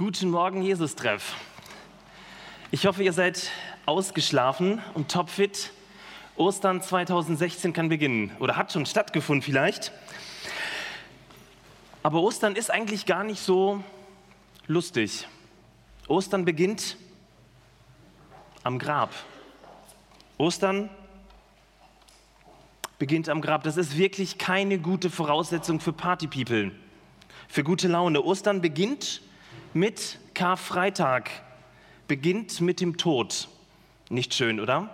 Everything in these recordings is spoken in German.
Guten Morgen, Jesus-Treff. Ich hoffe, ihr seid ausgeschlafen und topfit. Ostern 2016 kann beginnen oder hat schon stattgefunden vielleicht. Aber Ostern ist eigentlich gar nicht so lustig. Ostern beginnt am Grab. Ostern beginnt am Grab. Das ist wirklich keine gute Voraussetzung für Partypeople, für gute Laune. Ostern beginnt mit Karfreitag, beginnt mit dem Tod. Nicht schön, oder?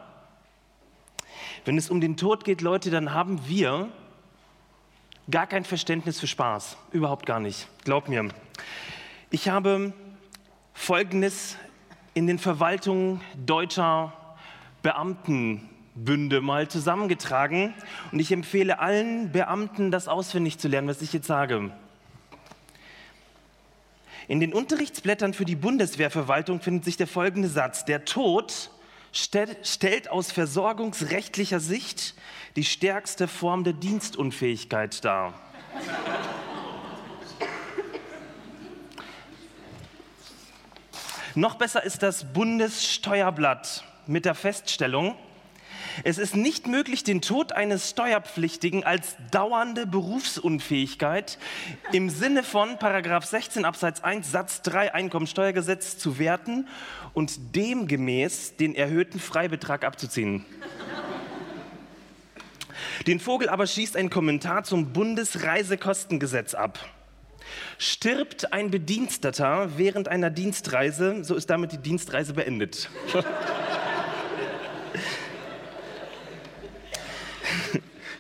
Wenn es um den Tod geht, Leute, dann haben wir gar kein Verständnis für Spaß. Überhaupt gar nicht. Glaub mir. Ich habe Folgendes in den Verwaltungen deutscher Beamtenbünde mal zusammengetragen und ich empfehle allen Beamten, das auswendig zu lernen, was ich jetzt sage. In den Unterrichtsblättern für die Bundeswehrverwaltung findet sich der folgende Satz. Der Tod stellt aus versorgungsrechtlicher Sicht die stärkste Form der Dienstunfähigkeit dar. Noch besser ist das Bundessteuerblatt mit der Feststellung, es ist nicht möglich, den Tod eines Steuerpflichtigen als dauernde Berufsunfähigkeit im Sinne von Paragraph 16 Absatz 1 Satz 3 Einkommensteuergesetz zu werten und demgemäß den erhöhten Freibetrag abzuziehen. Den Vogel aber schießt ein Kommentar zum Bundesreisekostengesetz ab. Stirbt ein Bediensteter während einer Dienstreise, so ist damit die Dienstreise beendet.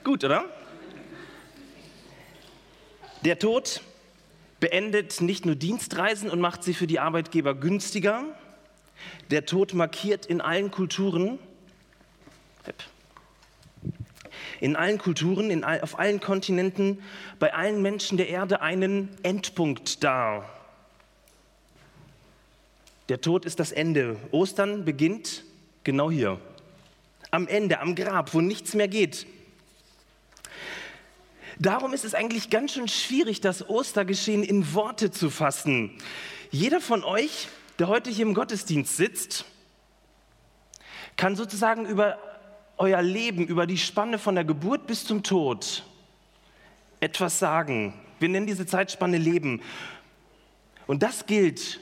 Gut, oder? Der Tod beendet nicht nur Dienstreisen und macht sie für die Arbeitgeber günstiger. Der Tod markiert in allen Kulturen, in allen Kulturen, in all, auf allen Kontinenten, bei allen Menschen der Erde einen Endpunkt dar. Der Tod ist das Ende. Ostern beginnt genau hier. Am Ende, am Grab, wo nichts mehr geht. Darum ist es eigentlich ganz schön schwierig, das Ostergeschehen in Worte zu fassen. Jeder von euch, der heute hier im Gottesdienst sitzt, kann sozusagen über euer Leben, über die Spanne von der Geburt bis zum Tod etwas sagen. Wir nennen diese Zeitspanne Leben. Und das gilt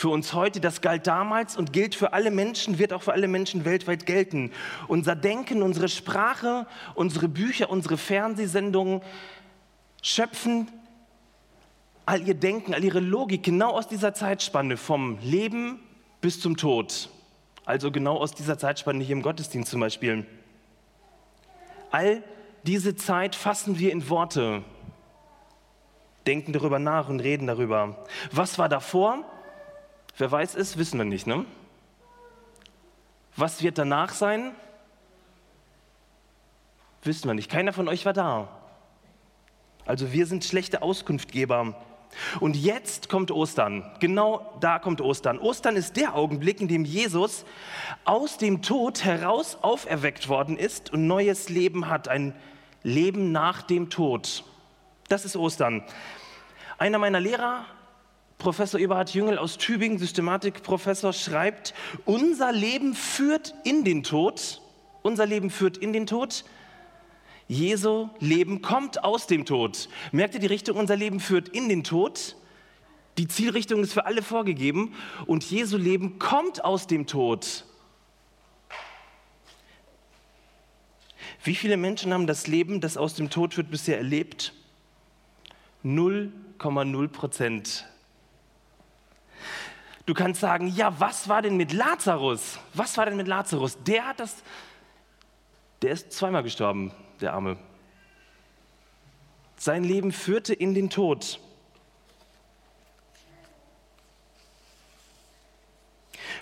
für uns heute, das galt damals und gilt für alle Menschen, wird auch für alle Menschen weltweit gelten. Unser Denken, unsere Sprache, unsere Bücher, unsere Fernsehsendungen schöpfen all ihr Denken, all ihre Logik genau aus dieser Zeitspanne vom Leben bis zum Tod. Also genau aus dieser Zeitspanne hier im Gottesdienst zum Beispiel. All diese Zeit fassen wir in Worte, denken darüber nach und reden darüber. Was war davor? Wer weiß es, wissen wir nicht. Ne? Was wird danach sein? Wissen wir nicht. Keiner von euch war da. Also wir sind schlechte Auskunftgeber. Und jetzt kommt Ostern. Genau da kommt Ostern. Ostern ist der Augenblick, in dem Jesus aus dem Tod heraus auferweckt worden ist und neues Leben hat. Ein Leben nach dem Tod. Das ist Ostern. Einer meiner Lehrer Professor Eberhard Jüngel aus Tübingen, Systematikprofessor, schreibt, unser Leben führt in den Tod, unser Leben führt in den Tod, Jesu Leben kommt aus dem Tod. Merkt ihr die Richtung, unser Leben führt in den Tod? Die Zielrichtung ist für alle vorgegeben und Jesu Leben kommt aus dem Tod. Wie viele Menschen haben das Leben, das aus dem Tod führt, bisher erlebt? 0,0 Prozent Du kannst sagen, ja, was war denn mit Lazarus? Was war denn mit Lazarus? Der hat das, der ist zweimal gestorben, der Arme. Sein Leben führte in den Tod.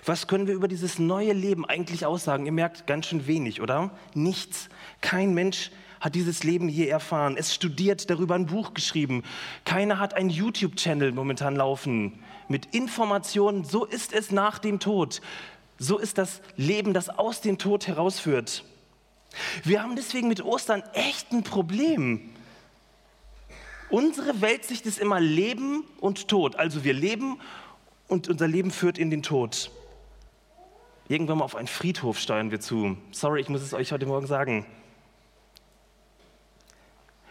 Was können wir über dieses neue Leben eigentlich aussagen? Ihr merkt ganz schön wenig, oder? Nichts. Kein Mensch hat dieses Leben je erfahren. Es studiert, darüber ein Buch geschrieben. Keiner hat einen YouTube-Channel momentan laufen mit Informationen. So ist es nach dem Tod. So ist das Leben, das aus dem Tod herausführt. Wir haben deswegen mit Ostern echt ein Problem. Unsere Weltsicht ist immer Leben und Tod. Also wir leben und unser Leben führt in den Tod. Irgendwann mal auf einen Friedhof steuern wir zu. Sorry, ich muss es euch heute Morgen sagen.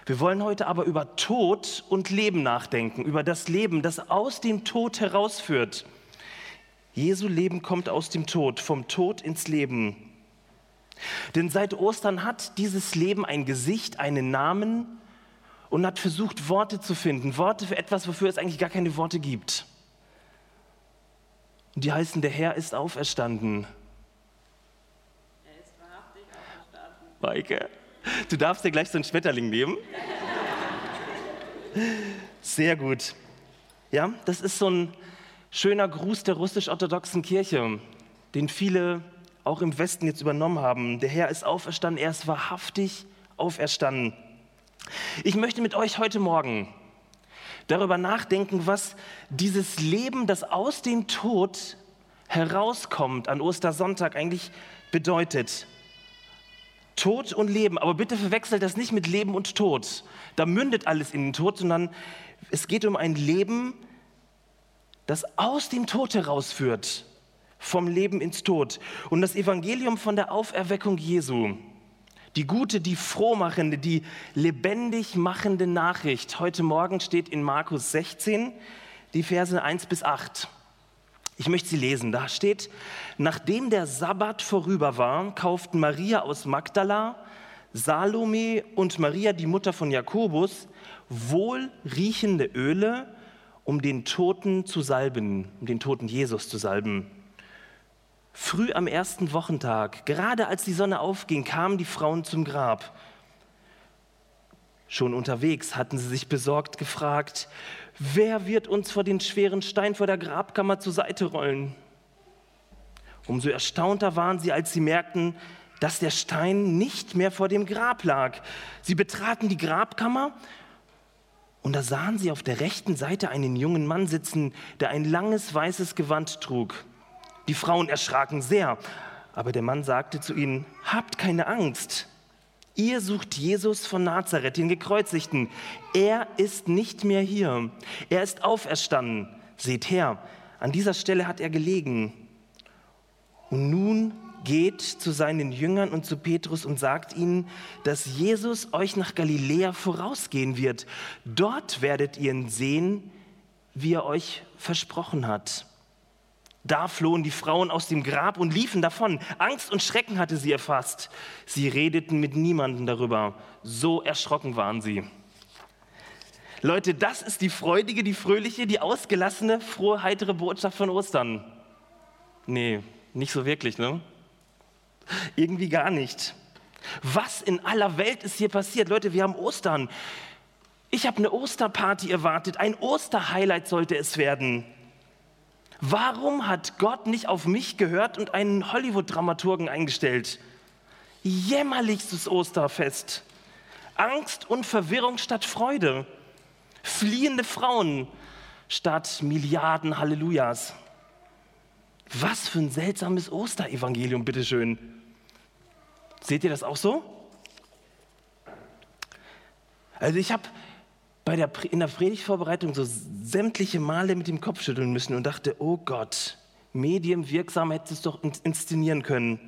Wir wollen heute aber über Tod und Leben nachdenken, über das Leben, das aus dem Tod herausführt. Jesu Leben kommt aus dem Tod, vom Tod ins Leben. Denn seit Ostern hat dieses Leben ein Gesicht, einen Namen und hat versucht, Worte zu finden. Worte für etwas, wofür es eigentlich gar keine Worte gibt. Und die heißen, der Herr ist auferstanden. Er ist wahrhaftig auferstanden. Maike, du darfst dir gleich so einen Schmetterling nehmen. Sehr gut. Ja, das ist so ein schöner Gruß der russisch-orthodoxen Kirche, den viele auch im Westen jetzt übernommen haben. Der Herr ist auferstanden, er ist wahrhaftig auferstanden. Ich möchte mit euch heute Morgen darüber nachdenken, was dieses Leben, das aus dem Tod herauskommt an Ostersonntag eigentlich bedeutet. Tod und Leben, aber bitte verwechselt das nicht mit Leben und Tod. Da mündet alles in den Tod, sondern es geht um ein Leben, das aus dem Tod herausführt, vom Leben ins Tod. Und das Evangelium von der Auferweckung Jesu, die gute, die frohmachende, die lebendig machende Nachricht. Heute Morgen steht in Markus 16 die Verse 1 bis 8. Ich möchte sie lesen. Da steht, nachdem der Sabbat vorüber war, kauften Maria aus Magdala, Salome und Maria, die Mutter von Jakobus, wohlriechende Öle, um den Toten zu salben, um den toten Jesus zu salben. Früh am ersten Wochentag, gerade als die Sonne aufging, kamen die Frauen zum Grab. Schon unterwegs hatten sie sich besorgt gefragt, wer wird uns vor den schweren Stein vor der Grabkammer zur Seite rollen? Umso erstaunter waren sie, als sie merkten, dass der Stein nicht mehr vor dem Grab lag. Sie betraten die Grabkammer und da sahen sie auf der rechten Seite einen jungen Mann sitzen, der ein langes weißes Gewand trug. Die Frauen erschraken sehr, aber der Mann sagte zu ihnen, habt keine Angst. Ihr sucht Jesus von Nazareth, den Gekreuzigten. Er ist nicht mehr hier. Er ist auferstanden. Seht her, an dieser Stelle hat er gelegen. Und nun geht zu seinen Jüngern und zu Petrus und sagt ihnen, dass Jesus euch nach Galiläa vorausgehen wird. Dort werdet ihr ihn sehen, wie er euch versprochen hat. Da flohen die Frauen aus dem Grab und liefen davon. Angst und Schrecken hatte sie erfasst. Sie redeten mit niemandem darüber. So erschrocken waren sie. Leute, das ist die freudige, die fröhliche, die ausgelassene, frohe, heitere Botschaft von Ostern. Nee, nicht so wirklich, ne? Irgendwie gar nicht. Was in aller Welt ist hier passiert? Leute, wir haben Ostern. Ich habe eine Osterparty erwartet. Ein Osterhighlight sollte es werden. Warum hat Gott nicht auf mich gehört und einen Hollywood-Dramaturgen eingestellt? Jämmerlichstes Osterfest. Angst und Verwirrung statt Freude. Fliehende Frauen statt Milliarden Hallelujahs. Was für ein seltsames Osterevangelium, bitteschön. Seht ihr das auch so? Also ich habe bei der, in der Predigtvorbereitung so sämtliche Male mit dem Kopf schütteln müssen und dachte, oh Gott, medienwirksam hättest du es doch inszenieren können.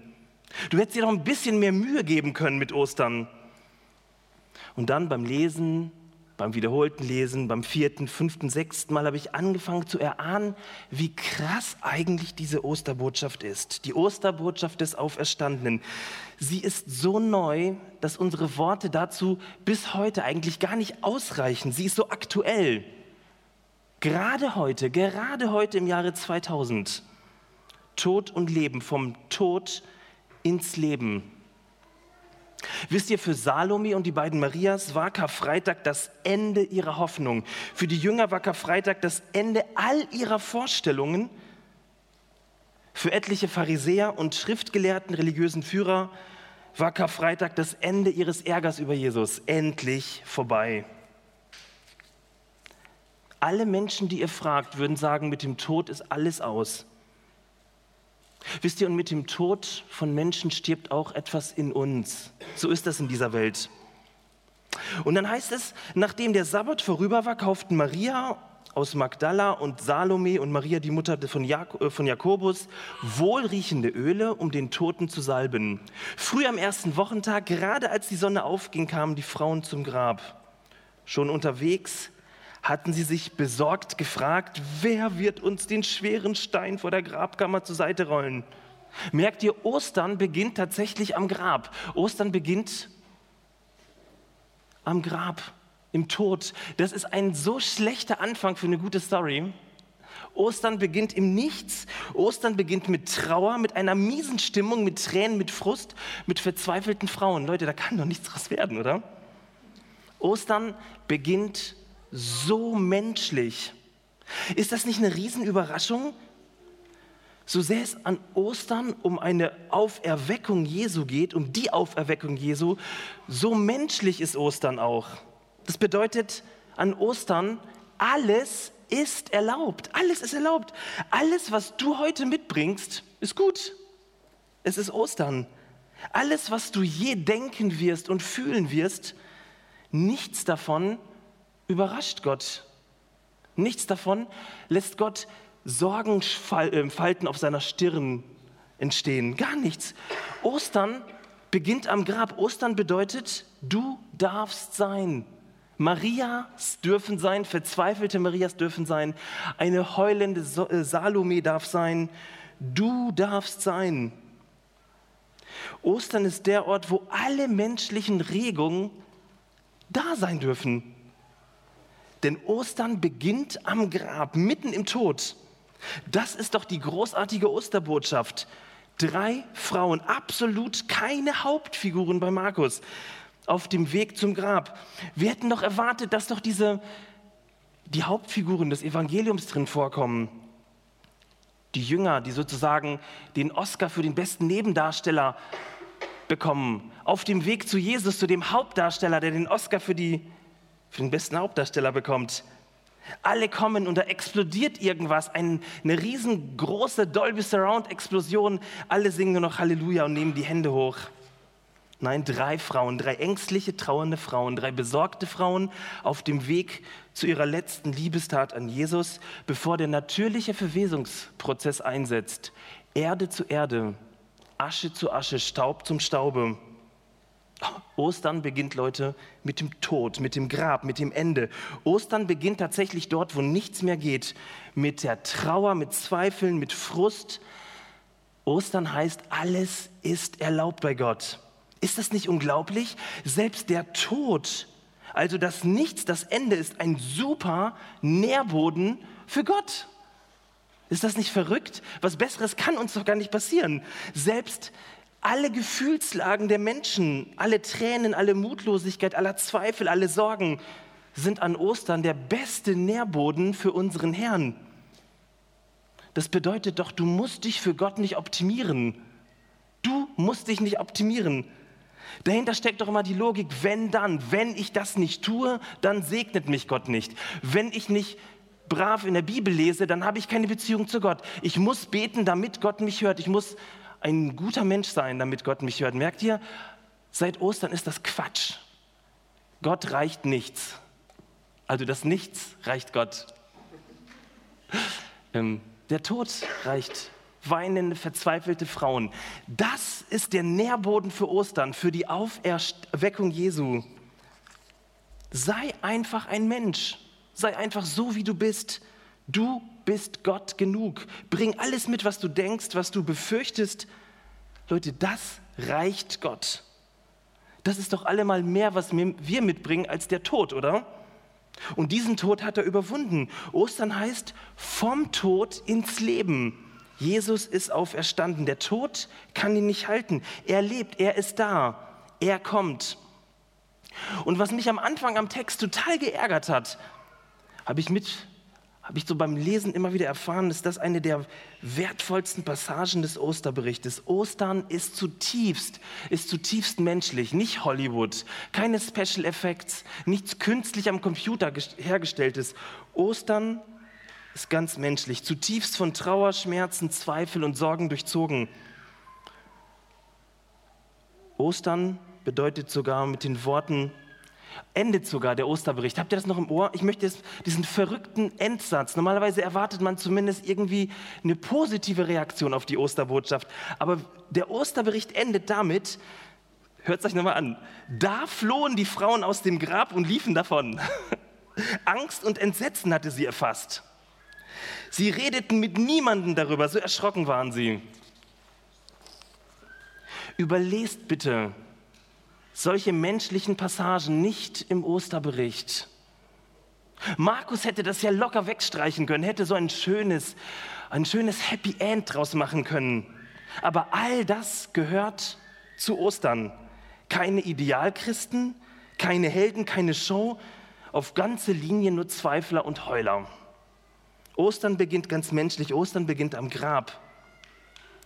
Du hättest dir doch ein bisschen mehr Mühe geben können mit Ostern. Und dann beim Lesen beim wiederholten Lesen, beim vierten, fünften, sechsten Mal habe ich angefangen zu erahnen, wie krass eigentlich diese Osterbotschaft ist. Die Osterbotschaft des Auferstandenen. Sie ist so neu, dass unsere Worte dazu bis heute eigentlich gar nicht ausreichen. Sie ist so aktuell. Gerade heute, gerade heute im Jahre 2000. Tod und Leben, vom Tod ins Leben. Wisst ihr, für Salome und die beiden Marias war Karfreitag das Ende ihrer Hoffnung. Für die Jünger war Karfreitag das Ende all ihrer Vorstellungen. Für etliche Pharisäer und schriftgelehrten religiösen Führer war Karfreitag das Ende ihres Ärgers über Jesus. Endlich vorbei. Alle Menschen, die ihr fragt, würden sagen, mit dem Tod ist alles aus. Wisst ihr, und mit dem Tod von Menschen stirbt auch etwas in uns. So ist das in dieser Welt. Und dann heißt es, nachdem der Sabbat vorüber war, kauften Maria aus Magdala und Salome und Maria, die Mutter von, Jak äh, von Jakobus, wohlriechende Öle, um den Toten zu salben. Früh am ersten Wochentag, gerade als die Sonne aufging, kamen die Frauen zum Grab. Schon unterwegs hatten sie sich besorgt gefragt, wer wird uns den schweren Stein vor der Grabkammer zur Seite rollen? Merkt ihr, Ostern beginnt tatsächlich am Grab. Ostern beginnt am Grab im Tod. Das ist ein so schlechter Anfang für eine gute Story. Ostern beginnt im Nichts. Ostern beginnt mit Trauer, mit einer miesen Stimmung, mit Tränen, mit Frust, mit verzweifelten Frauen. Leute, da kann doch nichts draus werden, oder? Ostern beginnt so menschlich. Ist das nicht eine Riesenüberraschung? So sehr es an Ostern um eine Auferweckung Jesu geht, um die Auferweckung Jesu, so menschlich ist Ostern auch. Das bedeutet an Ostern, alles ist erlaubt. Alles ist erlaubt. Alles, was du heute mitbringst, ist gut. Es ist Ostern. Alles, was du je denken wirst und fühlen wirst, nichts davon überrascht Gott. Nichts davon lässt Gott Sorgenfalten auf seiner Stirn entstehen. Gar nichts. Ostern beginnt am Grab. Ostern bedeutet, du darfst sein. Marias dürfen sein, verzweifelte Marias dürfen sein, eine heulende äh, Salome darf sein, du darfst sein. Ostern ist der Ort, wo alle menschlichen Regungen da sein dürfen. Denn Ostern beginnt am Grab, mitten im Tod. Das ist doch die großartige Osterbotschaft. Drei Frauen, absolut keine Hauptfiguren bei Markus auf dem Weg zum Grab. Wir hätten doch erwartet, dass doch diese, die Hauptfiguren des Evangeliums drin vorkommen. Die Jünger, die sozusagen den Oscar für den besten Nebendarsteller bekommen. Auf dem Weg zu Jesus, zu dem Hauptdarsteller, der den Oscar für, die, für den besten Hauptdarsteller bekommt. Alle kommen und da explodiert irgendwas, eine riesengroße Dolby Surround Explosion. Alle singen nur noch Halleluja und nehmen die Hände hoch. Nein, drei Frauen, drei ängstliche, trauernde Frauen, drei besorgte Frauen auf dem Weg zu ihrer letzten Liebestat an Jesus, bevor der natürliche Verwesungsprozess einsetzt. Erde zu Erde, Asche zu Asche, Staub zum Staube. Ostern beginnt, Leute, mit dem Tod, mit dem Grab, mit dem Ende. Ostern beginnt tatsächlich dort, wo nichts mehr geht, mit der Trauer, mit Zweifeln, mit Frust. Ostern heißt, alles ist erlaubt bei Gott. Ist das nicht unglaublich? Selbst der Tod, also das Nichts, das Ende ist ein super Nährboden für Gott. Ist das nicht verrückt? Was Besseres kann uns doch gar nicht passieren. Selbst alle Gefühlslagen der Menschen, alle Tränen, alle Mutlosigkeit, aller Zweifel, alle Sorgen sind an Ostern der beste Nährboden für unseren Herrn. Das bedeutet doch, du musst dich für Gott nicht optimieren. Du musst dich nicht optimieren. Dahinter steckt doch immer die Logik, wenn dann, wenn ich das nicht tue, dann segnet mich Gott nicht. Wenn ich nicht brav in der Bibel lese, dann habe ich keine Beziehung zu Gott. Ich muss beten, damit Gott mich hört. Ich muss ein guter Mensch sein, damit Gott mich hört. Merkt ihr, seit Ostern ist das Quatsch. Gott reicht nichts. Also das Nichts reicht Gott. Ähm, der Tod reicht weinende, verzweifelte Frauen. Das ist der Nährboden für Ostern, für die Auferweckung Jesu. Sei einfach ein Mensch. Sei einfach so, wie du bist. Du bist Gott genug. Bring alles mit, was du denkst, was du befürchtest. Leute, das reicht Gott. Das ist doch allemal mehr, was wir mitbringen, als der Tod, oder? Und diesen Tod hat er überwunden. Ostern heißt vom Tod ins Leben. Jesus ist auferstanden. Der Tod kann ihn nicht halten. Er lebt, er ist da, er kommt. Und was mich am Anfang am Text total geärgert hat, habe ich mit habe ich so beim Lesen immer wieder erfahren, ist das eine der wertvollsten Passagen des Osterberichtes. Ostern ist zutiefst, ist zutiefst menschlich, nicht Hollywood, keine Special Effects, nichts künstlich am Computer hergestelltes. Ostern ist ganz menschlich, zutiefst von Trauer, Schmerzen, Zweifel und Sorgen durchzogen. Ostern bedeutet sogar mit den Worten, endet sogar der Osterbericht. Habt ihr das noch im Ohr? Ich möchte jetzt diesen verrückten Endsatz. Normalerweise erwartet man zumindest irgendwie eine positive Reaktion auf die Osterbotschaft. Aber der Osterbericht endet damit, hört es euch nochmal an, da flohen die Frauen aus dem Grab und liefen davon. Angst und Entsetzen hatte sie erfasst. Sie redeten mit niemandem darüber, so erschrocken waren sie. Überlest bitte solche menschlichen Passagen nicht im Osterbericht. Markus hätte das ja locker wegstreichen können, hätte so ein schönes, ein schönes Happy End draus machen können. Aber all das gehört zu Ostern. Keine Idealchristen, keine Helden, keine Show, auf ganze Linie nur Zweifler und Heuler. Ostern beginnt ganz menschlich, Ostern beginnt am Grab.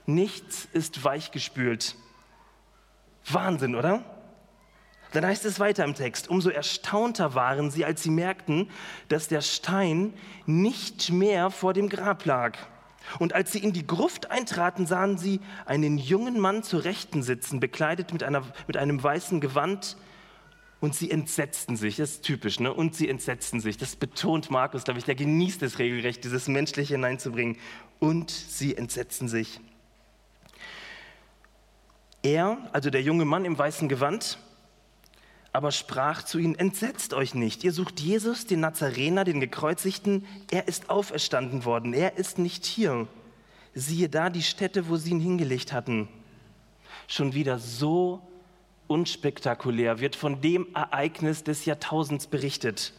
Nichts ist weichgespült. Wahnsinn, oder? Dann heißt es weiter im Text, umso erstaunter waren sie, als sie merkten, dass der Stein nicht mehr vor dem Grab lag. Und als sie in die Gruft eintraten, sahen sie einen jungen Mann zur Rechten sitzen, bekleidet mit, einer, mit einem weißen Gewand. Und sie entsetzten sich, das ist typisch, ne? Und sie entsetzten sich. Das betont Markus, glaube ich, der genießt es regelrecht, dieses Menschliche hineinzubringen. Und sie entsetzten sich. Er, also der junge Mann im weißen Gewand, aber sprach zu ihnen, entsetzt euch nicht, ihr sucht Jesus, den Nazarener, den Gekreuzigten, er ist auferstanden worden, er ist nicht hier. Siehe da die Stätte, wo sie ihn hingelegt hatten. Schon wieder so unspektakulär wird von dem Ereignis des Jahrtausends berichtet.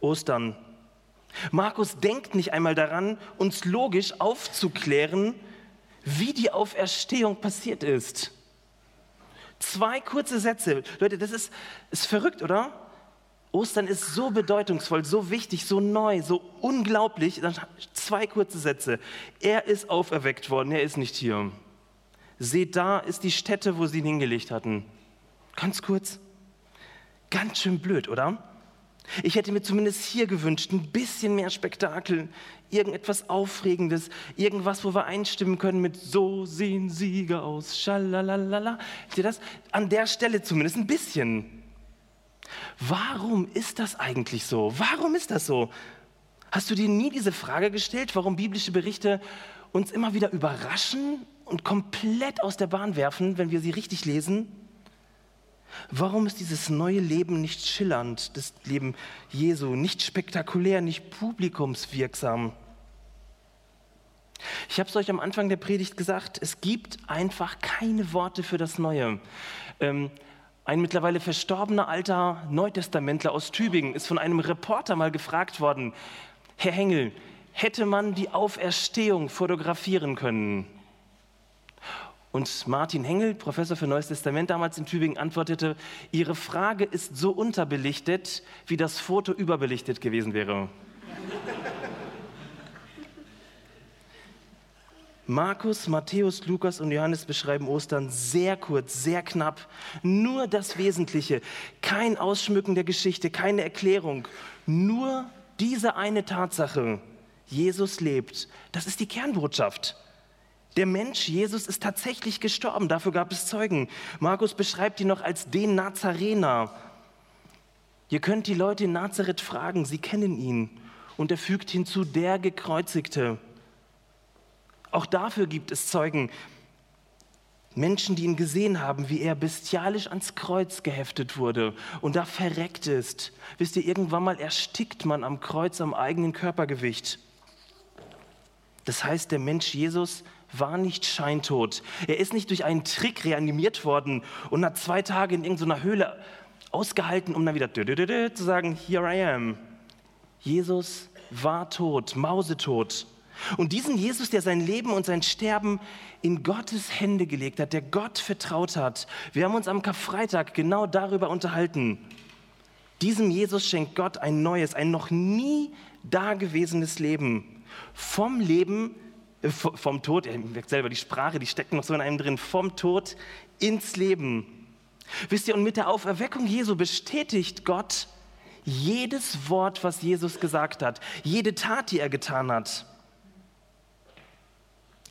Ostern. Markus denkt nicht einmal daran, uns logisch aufzuklären, wie die Auferstehung passiert ist. Zwei kurze Sätze. Leute, das ist, ist verrückt, oder? Ostern ist so bedeutungsvoll, so wichtig, so neu, so unglaublich. Zwei kurze Sätze. Er ist auferweckt worden, er ist nicht hier. Seht, da ist die Stätte, wo sie ihn hingelegt hatten. Ganz kurz. Ganz schön blöd, oder? Ich hätte mir zumindest hier gewünscht, ein bisschen mehr Spektakel, irgendetwas Aufregendes, irgendwas, wo wir einstimmen können mit So sehen Sieger aus, schalalalala. Seht ihr das? An der Stelle zumindest ein bisschen. Warum ist das eigentlich so? Warum ist das so? Hast du dir nie diese Frage gestellt, warum biblische Berichte uns immer wieder überraschen und komplett aus der Bahn werfen, wenn wir sie richtig lesen? Warum ist dieses neue Leben nicht schillernd, das Leben Jesu, nicht spektakulär, nicht publikumswirksam? Ich habe es euch am Anfang der Predigt gesagt, es gibt einfach keine Worte für das Neue. Ähm, ein mittlerweile verstorbener alter Neutestamentler aus Tübingen ist von einem Reporter mal gefragt worden, Herr Hengel, hätte man die Auferstehung fotografieren können? Und Martin Hengel, Professor für Neues Testament damals in Tübingen, antwortete, Ihre Frage ist so unterbelichtet, wie das Foto überbelichtet gewesen wäre. Markus, Matthäus, Lukas und Johannes beschreiben Ostern sehr kurz, sehr knapp. Nur das Wesentliche. Kein Ausschmücken der Geschichte, keine Erklärung. Nur diese eine Tatsache. Jesus lebt. Das ist die Kernbotschaft. Der Mensch Jesus ist tatsächlich gestorben, dafür gab es Zeugen. Markus beschreibt ihn noch als den Nazarener. Ihr könnt die Leute in Nazareth fragen, sie kennen ihn. Und er fügt hinzu, der Gekreuzigte. Auch dafür gibt es Zeugen. Menschen, die ihn gesehen haben, wie er bestialisch ans Kreuz geheftet wurde und da verreckt ist. Wisst ihr, irgendwann mal erstickt man am Kreuz am eigenen Körpergewicht. Das heißt, der Mensch Jesus war nicht scheintot. Er ist nicht durch einen Trick reanimiert worden und hat zwei Tage in irgendeiner Höhle ausgehalten, um dann wieder zu sagen, here I am. Jesus war tot, mausetot. Und diesen Jesus, der sein Leben und sein Sterben in Gottes Hände gelegt hat, der Gott vertraut hat, wir haben uns am Karfreitag genau darüber unterhalten. Diesem Jesus schenkt Gott ein neues, ein noch nie dagewesenes Leben. Vom Leben vom Tod, ihr merkt selber die Sprache, die steckt noch so in einem drin, vom Tod ins Leben. Wisst ihr, und mit der Auferweckung Jesu bestätigt Gott jedes Wort, was Jesus gesagt hat, jede Tat, die er getan hat,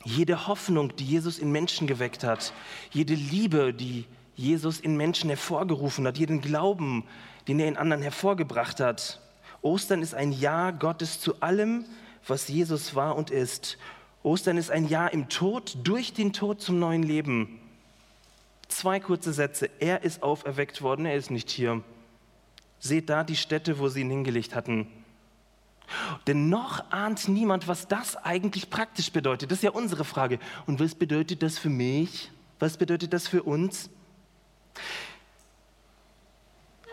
jede Hoffnung, die Jesus in Menschen geweckt hat, jede Liebe, die Jesus in Menschen hervorgerufen hat, jeden Glauben, den er in anderen hervorgebracht hat. Ostern ist ein Ja Gottes zu allem, was Jesus war und ist. Ostern ist ein Ja im Tod, durch den Tod zum neuen Leben. Zwei kurze Sätze. Er ist auferweckt worden, er ist nicht hier. Seht da die Stätte, wo sie ihn hingelegt hatten. Denn noch ahnt niemand, was das eigentlich praktisch bedeutet. Das ist ja unsere Frage. Und was bedeutet das für mich? Was bedeutet das für uns?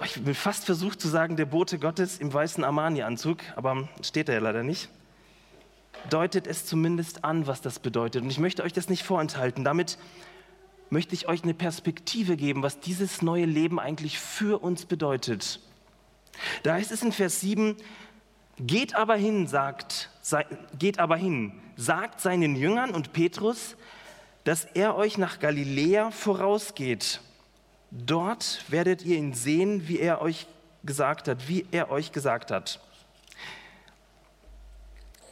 Ich bin fast versucht zu sagen, der Bote Gottes im weißen Armani-Anzug, aber steht er ja leider nicht. Deutet es zumindest an, was das bedeutet. Und ich möchte euch das nicht vorenthalten. Damit möchte ich euch eine Perspektive geben, was dieses neue Leben eigentlich für uns bedeutet. Da heißt es in Vers 7, geht aber hin, sagt, geht aber hin, sagt seinen Jüngern und Petrus, dass er euch nach Galiläa vorausgeht. Dort werdet ihr ihn sehen, wie er euch gesagt hat, wie er euch gesagt hat.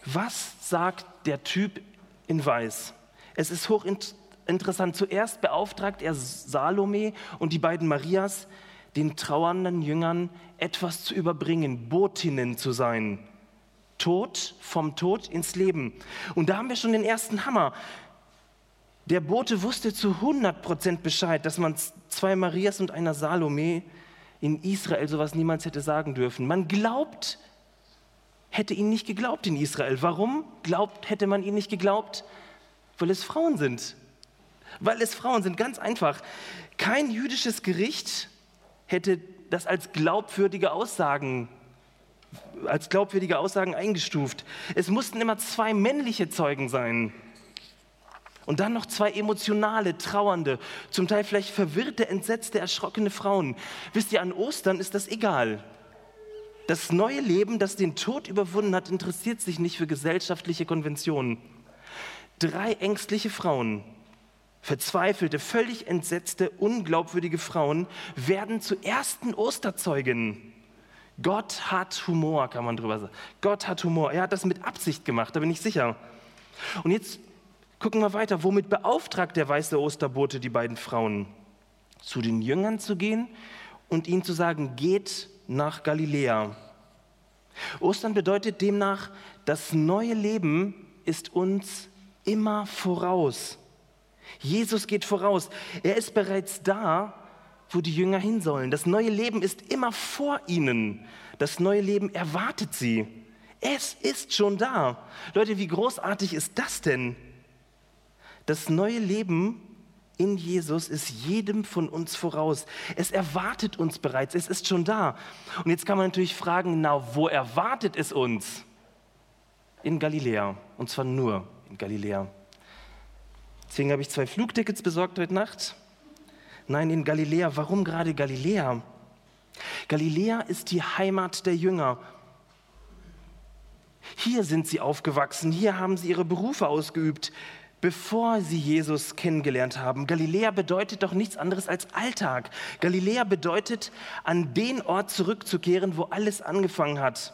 Was sagt der Typ in Weiß? Es ist hochinteressant. Zuerst beauftragt er Salome und die beiden Marias, den trauernden Jüngern etwas zu überbringen, Botinnen zu sein. Tod, vom Tod ins Leben. Und da haben wir schon den ersten Hammer. Der Bote wusste zu 100 Prozent Bescheid, dass man zwei Marias und einer Salome in Israel sowas niemals hätte sagen dürfen. Man glaubt, hätte ihn nicht geglaubt in Israel. Warum glaubt, hätte man ihn nicht geglaubt? Weil es Frauen sind. Weil es Frauen sind, ganz einfach. Kein jüdisches Gericht hätte das als glaubwürdige Aussagen als glaubwürdige Aussagen eingestuft. Es mussten immer zwei männliche Zeugen sein. Und dann noch zwei emotionale, trauernde, zum Teil vielleicht verwirrte, entsetzte, erschrockene Frauen. Wisst ihr, an Ostern ist das egal. Das neue Leben, das den Tod überwunden hat, interessiert sich nicht für gesellschaftliche Konventionen. Drei ängstliche Frauen, verzweifelte, völlig entsetzte, unglaubwürdige Frauen werden zu ersten Osterzeugen. Gott hat Humor, kann man drüber sagen. Gott hat Humor. Er hat das mit Absicht gemacht, da bin ich sicher. Und jetzt gucken wir weiter. Womit beauftragt der weiße Osterbote die beiden Frauen? Zu den Jüngern zu gehen und ihnen zu sagen, geht nach Galiläa. Ostern bedeutet demnach, das neue Leben ist uns immer voraus. Jesus geht voraus. Er ist bereits da, wo die Jünger hin sollen. Das neue Leben ist immer vor ihnen. Das neue Leben erwartet sie. Es ist schon da. Leute, wie großartig ist das denn? Das neue Leben in Jesus ist jedem von uns voraus. Es erwartet uns bereits, es ist schon da. Und jetzt kann man natürlich fragen, na, wo erwartet es uns? In Galiläa, und zwar nur in Galiläa. Deswegen habe ich zwei Flugtickets besorgt heute Nacht. Nein, in Galiläa. Warum gerade Galiläa? Galiläa ist die Heimat der Jünger. Hier sind sie aufgewachsen, hier haben sie ihre Berufe ausgeübt bevor sie Jesus kennengelernt haben. Galiläa bedeutet doch nichts anderes als Alltag. Galiläa bedeutet, an den Ort zurückzukehren, wo alles angefangen hat.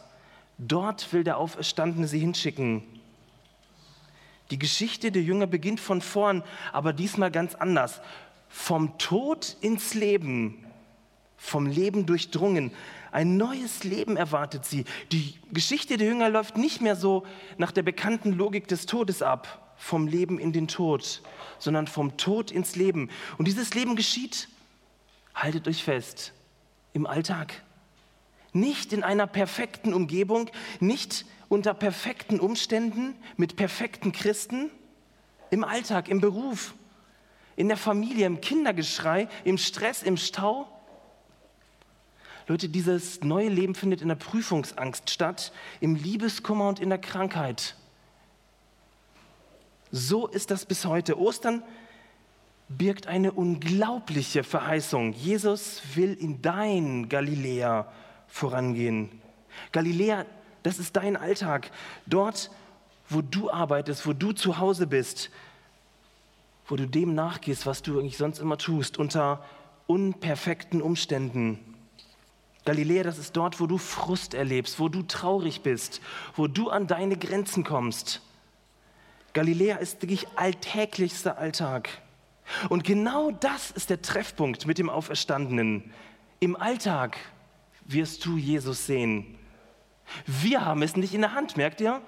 Dort will der Auferstandene sie hinschicken. Die Geschichte der Jünger beginnt von vorn, aber diesmal ganz anders. Vom Tod ins Leben, vom Leben durchdrungen. Ein neues Leben erwartet sie. Die Geschichte der Jünger läuft nicht mehr so nach der bekannten Logik des Todes ab vom Leben in den Tod, sondern vom Tod ins Leben. Und dieses Leben geschieht, haltet euch fest, im Alltag. Nicht in einer perfekten Umgebung, nicht unter perfekten Umständen, mit perfekten Christen, im Alltag, im Beruf, in der Familie, im Kindergeschrei, im Stress, im Stau. Leute, dieses neue Leben findet in der Prüfungsangst statt, im Liebeskummer und in der Krankheit. So ist das bis heute. Ostern birgt eine unglaubliche Verheißung. Jesus will in dein Galiläa vorangehen. Galiläa, das ist dein Alltag. Dort, wo du arbeitest, wo du zu Hause bist, wo du dem nachgehst, was du eigentlich sonst immer tust, unter unperfekten Umständen. Galiläa, das ist dort, wo du Frust erlebst, wo du traurig bist, wo du an deine Grenzen kommst. Galiläa ist wirklich alltäglichster Alltag. Und genau das ist der Treffpunkt mit dem Auferstandenen. Im Alltag wirst du Jesus sehen. Wir haben es nicht in der Hand, merkt ihr?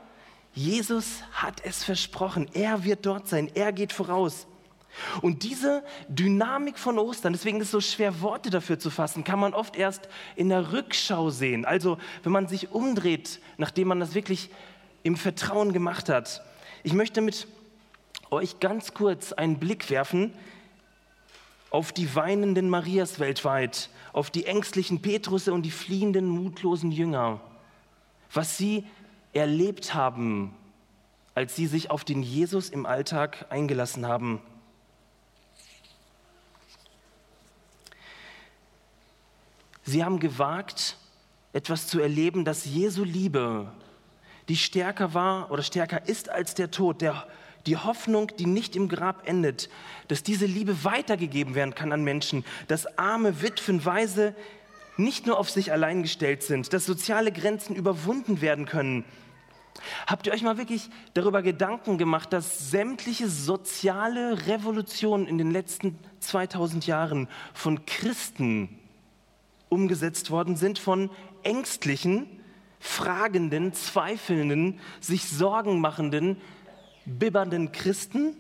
Jesus hat es versprochen. Er wird dort sein. Er geht voraus. Und diese Dynamik von Ostern, deswegen ist es so schwer, Worte dafür zu fassen, kann man oft erst in der Rückschau sehen. Also, wenn man sich umdreht, nachdem man das wirklich im Vertrauen gemacht hat. Ich möchte mit euch ganz kurz einen Blick werfen auf die weinenden Marias weltweit, auf die ängstlichen Petrusse und die fliehenden, mutlosen Jünger, was sie erlebt haben, als sie sich auf den Jesus im Alltag eingelassen haben. Sie haben gewagt, etwas zu erleben, dass Jesu Liebe, die stärker war oder stärker ist als der Tod, der, die Hoffnung, die nicht im Grab endet, dass diese Liebe weitergegeben werden kann an Menschen, dass arme Witwen, Weise nicht nur auf sich allein gestellt sind, dass soziale Grenzen überwunden werden können. Habt ihr euch mal wirklich darüber Gedanken gemacht, dass sämtliche soziale Revolutionen in den letzten 2000 Jahren von Christen umgesetzt worden sind, von ängstlichen, fragenden, zweifelnden, sich Sorgen machenden, bibbernden Christen?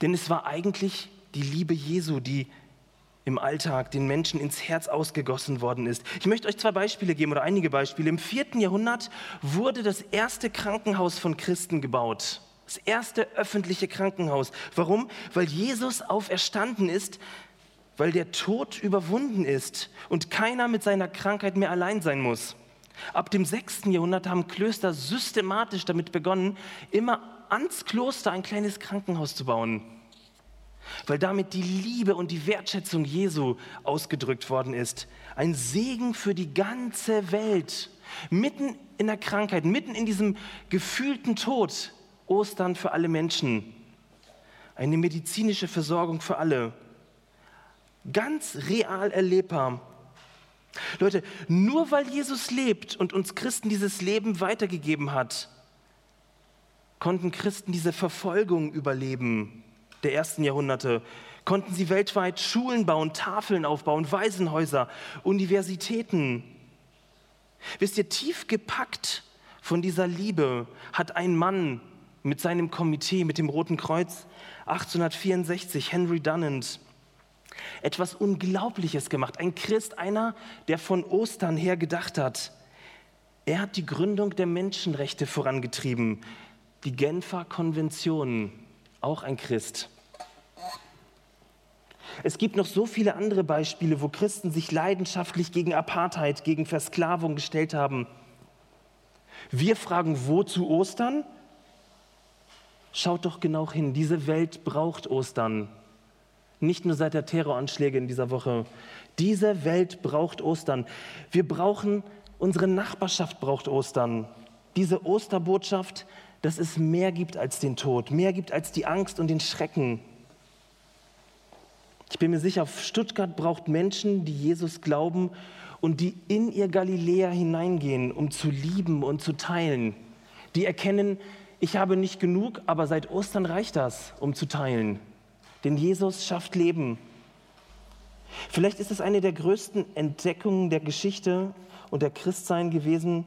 Denn es war eigentlich die Liebe Jesu, die im Alltag den Menschen ins Herz ausgegossen worden ist. Ich möchte euch zwei Beispiele geben oder einige Beispiele. Im vierten Jahrhundert wurde das erste Krankenhaus von Christen gebaut. Das erste öffentliche Krankenhaus. Warum? Weil Jesus auferstanden ist, weil der Tod überwunden ist und keiner mit seiner Krankheit mehr allein sein muss. Ab dem 6. Jahrhundert haben Klöster systematisch damit begonnen, immer ans Kloster ein kleines Krankenhaus zu bauen, weil damit die Liebe und die Wertschätzung Jesu ausgedrückt worden ist. Ein Segen für die ganze Welt. Mitten in der Krankheit, mitten in diesem gefühlten Tod, Ostern für alle Menschen. Eine medizinische Versorgung für alle ganz real erlebbar. Leute, nur weil Jesus lebt und uns Christen dieses Leben weitergegeben hat, konnten Christen diese Verfolgung überleben der ersten Jahrhunderte, konnten sie weltweit Schulen bauen, Tafeln aufbauen, Waisenhäuser, Universitäten. Wisst ihr, tief gepackt von dieser Liebe hat ein Mann mit seinem Komitee, mit dem Roten Kreuz, 1864, Henry Dunant, etwas Unglaubliches gemacht. Ein Christ, einer, der von Ostern her gedacht hat. Er hat die Gründung der Menschenrechte vorangetrieben, die Genfer Konvention, auch ein Christ. Es gibt noch so viele andere Beispiele, wo Christen sich leidenschaftlich gegen Apartheid, gegen Versklavung gestellt haben. Wir fragen, wo zu Ostern? Schaut doch genau hin, diese Welt braucht Ostern. Nicht nur seit der Terroranschläge in dieser Woche. Diese Welt braucht Ostern. Wir brauchen, unsere Nachbarschaft braucht Ostern. Diese Osterbotschaft, dass es mehr gibt als den Tod, mehr gibt als die Angst und den Schrecken. Ich bin mir sicher, Stuttgart braucht Menschen, die Jesus glauben und die in ihr Galiläa hineingehen, um zu lieben und zu teilen. Die erkennen, ich habe nicht genug, aber seit Ostern reicht das, um zu teilen. Denn Jesus schafft Leben. Vielleicht ist es eine der größten Entdeckungen der Geschichte und der Christsein gewesen,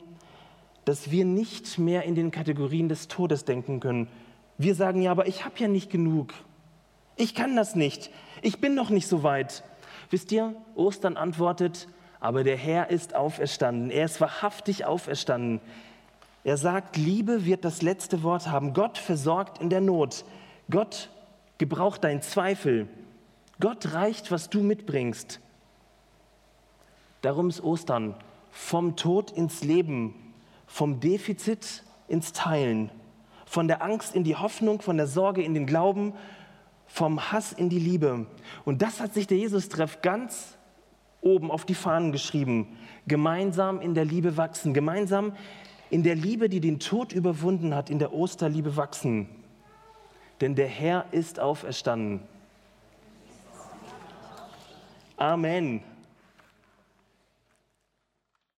dass wir nicht mehr in den Kategorien des Todes denken können. Wir sagen ja, aber ich habe ja nicht genug. Ich kann das nicht. Ich bin noch nicht so weit. Wisst ihr, Ostern antwortet, aber der Herr ist auferstanden. Er ist wahrhaftig auferstanden. Er sagt, Liebe wird das letzte Wort haben. Gott versorgt in der Not. Gott gebraucht dein Zweifel. Gott reicht, was du mitbringst. Darum ist Ostern vom Tod ins Leben, vom Defizit ins Teilen, von der Angst in die Hoffnung, von der Sorge in den Glauben, vom Hass in die Liebe. Und das hat sich der Jesus-Treff ganz oben auf die Fahnen geschrieben. Gemeinsam in der Liebe wachsen, gemeinsam in der Liebe, die den Tod überwunden hat, in der Osterliebe wachsen denn der Herr ist auferstanden. Amen.